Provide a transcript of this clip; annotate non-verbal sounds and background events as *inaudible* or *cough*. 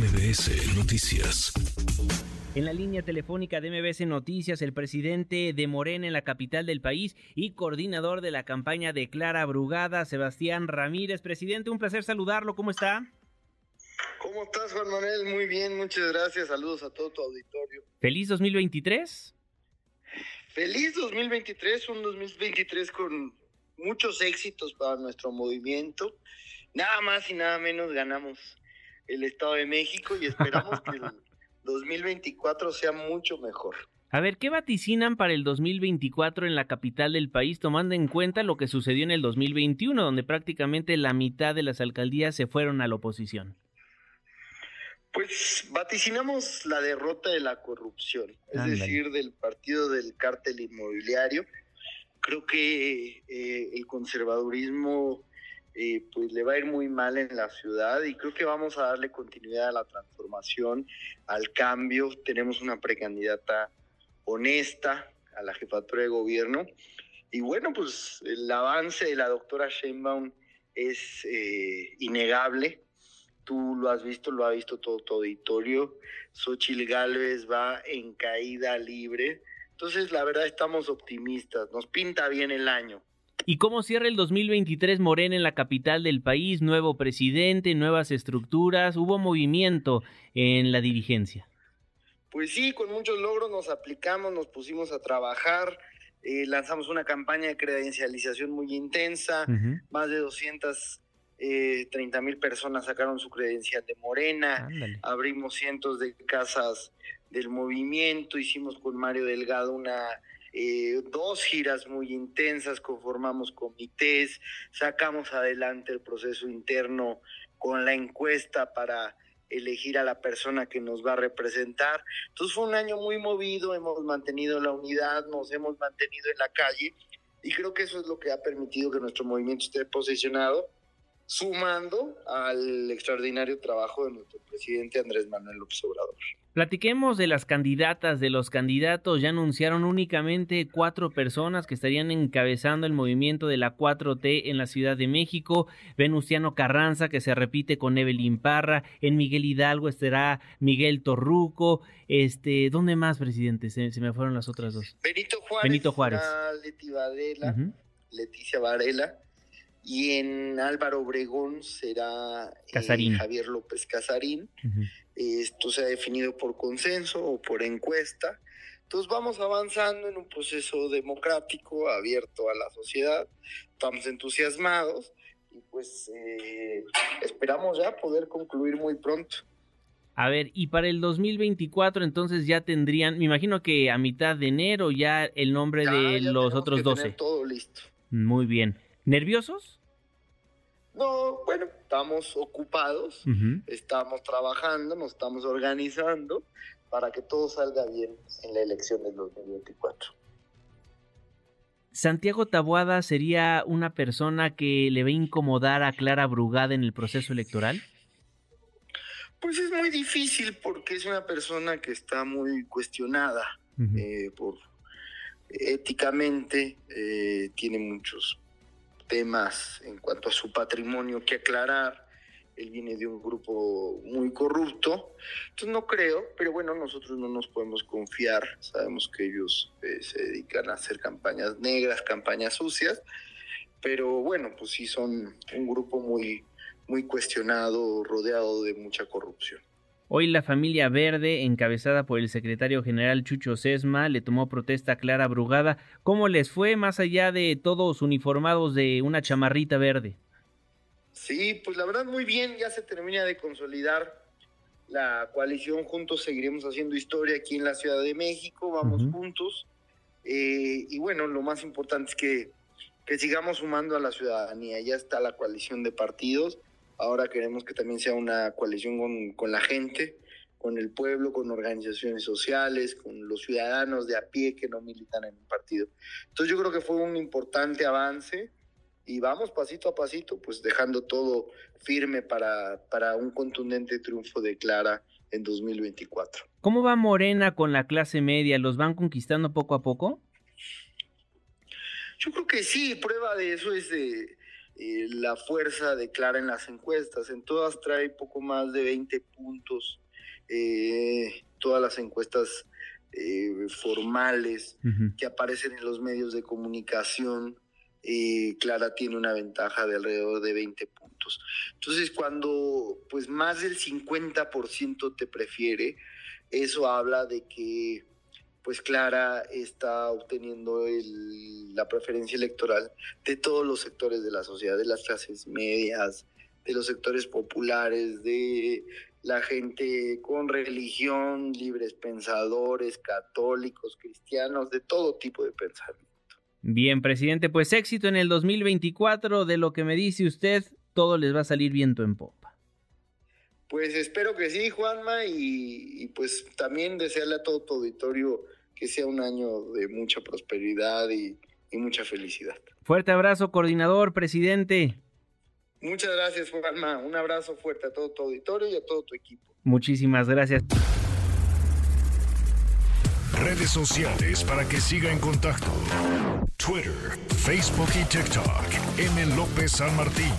MBS Noticias. En la línea telefónica de MBS Noticias, el presidente de Morena en la capital del país y coordinador de la campaña de Clara Brugada, Sebastián Ramírez. Presidente, un placer saludarlo. ¿Cómo está? ¿Cómo estás, Juan Manuel? Muy bien, muchas gracias. Saludos a todo tu auditorio. ¿Feliz 2023? Feliz 2023, un 2023 con muchos éxitos para nuestro movimiento. Nada más y nada menos ganamos el Estado de México y esperamos que el *laughs* 2024 sea mucho mejor. A ver, ¿qué vaticinan para el 2024 en la capital del país, tomando en cuenta lo que sucedió en el 2021, donde prácticamente la mitad de las alcaldías se fueron a la oposición? Pues vaticinamos la derrota de la corrupción, es decir, del partido del cártel inmobiliario. Creo que eh, el conservadurismo eh, pues le va a ir muy mal en la ciudad y creo que vamos a darle continuidad a la transformación, al cambio. Tenemos una precandidata honesta a la jefatura de gobierno y bueno, pues el avance de la doctora Sheinbaum es eh, innegable tú lo has visto, lo ha visto todo tu auditorio. Xochil Gálvez va en caída libre. Entonces, la verdad, estamos optimistas. Nos pinta bien el año. ¿Y cómo cierra el 2023 Morena en la capital del país? Nuevo presidente, nuevas estructuras, hubo movimiento en la dirigencia. Pues sí, con muchos logros nos aplicamos, nos pusimos a trabajar, eh, lanzamos una campaña de credencialización muy intensa, más de 200 eh, 30 mil personas sacaron su credencial de Morena, abrimos cientos de casas del movimiento, hicimos con Mario Delgado una eh, dos giras muy intensas, conformamos comités, sacamos adelante el proceso interno con la encuesta para elegir a la persona que nos va a representar. Entonces fue un año muy movido, hemos mantenido la unidad, nos hemos mantenido en la calle y creo que eso es lo que ha permitido que nuestro movimiento esté posicionado sumando al extraordinario trabajo de nuestro presidente Andrés Manuel López Obrador. Platiquemos de las candidatas, de los candidatos. Ya anunciaron únicamente cuatro personas que estarían encabezando el movimiento de la 4T en la Ciudad de México. Venustiano Carranza, que se repite con Evelyn Parra. En Miguel Hidalgo estará Miguel Torruco. Este, ¿Dónde más, presidente? Se, me fueron las otras dos. Benito Juárez. Benito Juárez. Leticia Varela y en Álvaro Obregón será eh, Javier López Casarín. Esto se ha definido por consenso o por encuesta. Entonces vamos avanzando en un proceso democrático, abierto a la sociedad. Estamos entusiasmados y pues eh, esperamos ya poder concluir muy pronto. A ver, y para el 2024 entonces ya tendrían, me imagino que a mitad de enero ya el nombre de los otros 12. Todo listo. Muy bien. ¿Nerviosos? No, bueno, estamos ocupados, estamos trabajando, nos estamos organizando para que todo salga bien en la elección del 2024. ¿Santiago Tabuada sería una persona que le a incomodar a Clara Brugada en el proceso electoral? Pues es muy difícil porque es una persona que está muy cuestionada eh, por éticamente, eh, tiene muchos temas en cuanto a su patrimonio que aclarar. Él viene de un grupo muy corrupto, entonces no creo, pero bueno, nosotros no nos podemos confiar, sabemos que ellos eh, se dedican a hacer campañas negras, campañas sucias, pero bueno, pues sí son un grupo muy, muy cuestionado, rodeado de mucha corrupción. Hoy la familia Verde, encabezada por el secretario general Chucho Sesma, le tomó protesta a Clara Brugada. ¿Cómo les fue más allá de todos uniformados de una chamarrita verde? Sí, pues la verdad muy bien, ya se termina de consolidar la coalición, juntos seguiremos haciendo historia aquí en la Ciudad de México, vamos juntos. Eh, y bueno, lo más importante es que, que sigamos sumando a la ciudadanía, ya está la coalición de partidos Ahora queremos que también sea una coalición con, la gente, con el pueblo, con organizaciones sociales, con los ciudadanos de a pie que no militan en un partido. Entonces yo creo que fue un importante avance y vamos pasito a pasito, pues dejando todo firme para, para un contundente triunfo de Clara en 2024. ¿Cómo va Morena con la clase media? ¿Los van conquistando poco a poco? Yo creo que sí, prueba de eso es de eh, la fuerza de Clara en las encuestas. En todas trae poco más de 20 puntos, eh, todas las encuestas eh, formales que aparecen en los medios de comunicación. Clara tiene una ventaja de alrededor de 20 puntos. Entonces, cuando pues más del 50% te prefiere, eso habla de que pues Clara está obteniendo la preferencia electoral de todos los sectores de la sociedad, de las clases medias, de los sectores populares, de la gente con religión, libres pensadores, católicos, cristianos, de todo tipo de pensamiento. Bien, presidente, pues éxito en el 2024, de lo que me dice usted, todo les va a salir viento en. Pues espero que sí, Juanma, y, pues también desearle a todo tu auditorio que sea un año de mucha prosperidad y, mucha felicidad. Fuerte abrazo, coordinador, presidente. Muchas gracias, Juanma. Un abrazo fuerte a todo tu auditorio y a todo tu equipo. Muchísimas gracias. Redes sociales para que siga en contacto: Twitter, Facebook y TikTok. M. López San Martín.